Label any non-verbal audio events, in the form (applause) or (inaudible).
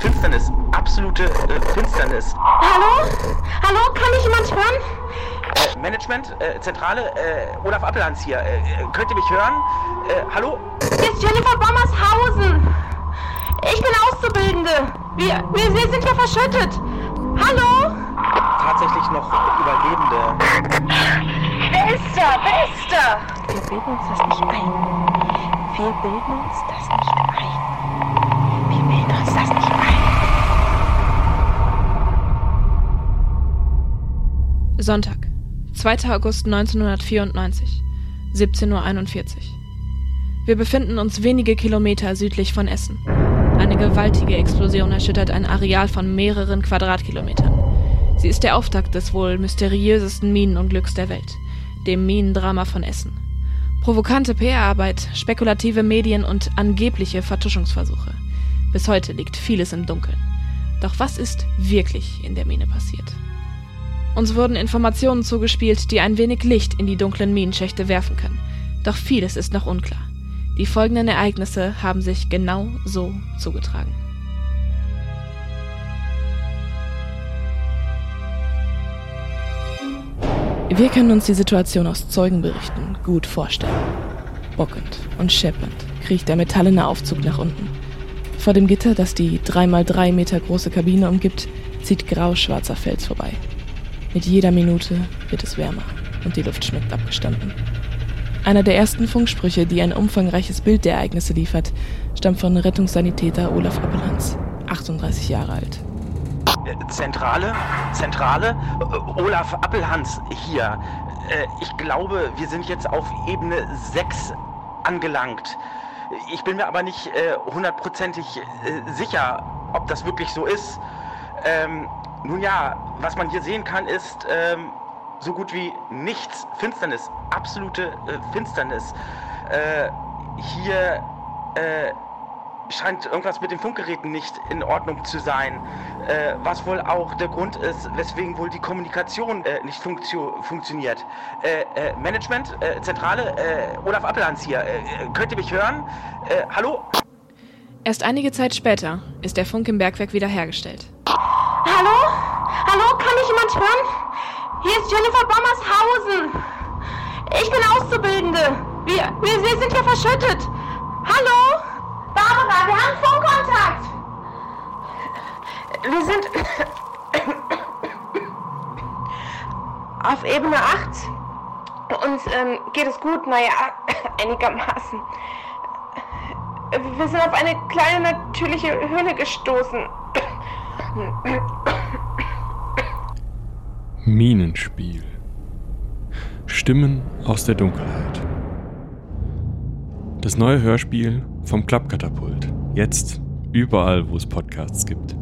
Finsternis, absolute äh, Finsternis. Hallo? Hallo, kann mich jemand hören? Äh, Management, äh, Zentrale, äh, Olaf Appelhans hier. Äh, äh, könnt ihr mich hören? Hallo? Hier ist Jennifer Bommershausen. Ich bin Auszubildende. Wir, wir, wir sind hier verschüttet. Hallo? Tatsächlich noch Überlebende. Wer ist da? Wer ist da? Wir bilden uns das nicht ein. Wir bilden uns das Sonntag, 2. August 1994, 17.41 Uhr. Wir befinden uns wenige Kilometer südlich von Essen. Eine gewaltige Explosion erschüttert ein Areal von mehreren Quadratkilometern. Sie ist der Auftakt des wohl mysteriösesten Minenunglücks der Welt, dem Minendrama von Essen. Provokante PR-Arbeit, spekulative Medien und angebliche Vertuschungsversuche. Bis heute liegt vieles im Dunkeln. Doch was ist wirklich in der Mine passiert? Uns wurden Informationen zugespielt, die ein wenig Licht in die dunklen Minenschächte werfen können. Doch vieles ist noch unklar. Die folgenden Ereignisse haben sich genau so zugetragen. Wir können uns die Situation aus Zeugenberichten gut vorstellen. Bockend und scheppernd kriecht der metallene Aufzug nach unten. Vor dem Gitter, das die 3x3 Meter große Kabine umgibt, zieht grau-schwarzer Fels vorbei. Mit jeder Minute wird es wärmer und die Luft schmeckt abgestanden. Einer der ersten Funksprüche, die ein umfangreiches Bild der Ereignisse liefert, stammt von Rettungssanitäter Olaf Appelhans, 38 Jahre alt. Zentrale, Zentrale, äh, Olaf Appelhans hier. Äh, ich glaube, wir sind jetzt auf Ebene 6 angelangt. Ich bin mir aber nicht äh, hundertprozentig sicher, ob das wirklich so ist. Ähm, nun ja, was man hier sehen kann, ist ähm, so gut wie nichts. Finsternis, absolute äh, Finsternis. Äh, hier äh, scheint irgendwas mit den Funkgeräten nicht in Ordnung zu sein. Äh, was wohl auch der Grund ist, weswegen wohl die Kommunikation äh, nicht funktio funktioniert. Äh, äh Management, äh, Zentrale, äh, Olaf Appelhans hier. könnt ihr mich hören? hallo? Erst einige Zeit später ist der Funk im Bergwerk wiederhergestellt. Hören? Hier ist Jennifer Bommershausen. Ich bin Auszubildende. Wir, wir, wir sind hier verschüttet. Hallo? Barbara, wir haben Funkkontakt. Wir sind (coughs) auf Ebene 8. Uns ähm, geht es gut, naja, (coughs) einigermaßen. Wir sind auf eine kleine natürliche Höhle gestoßen. (coughs) Minenspiel. Stimmen aus der Dunkelheit. Das neue Hörspiel vom Klappkatapult. Jetzt überall, wo es Podcasts gibt.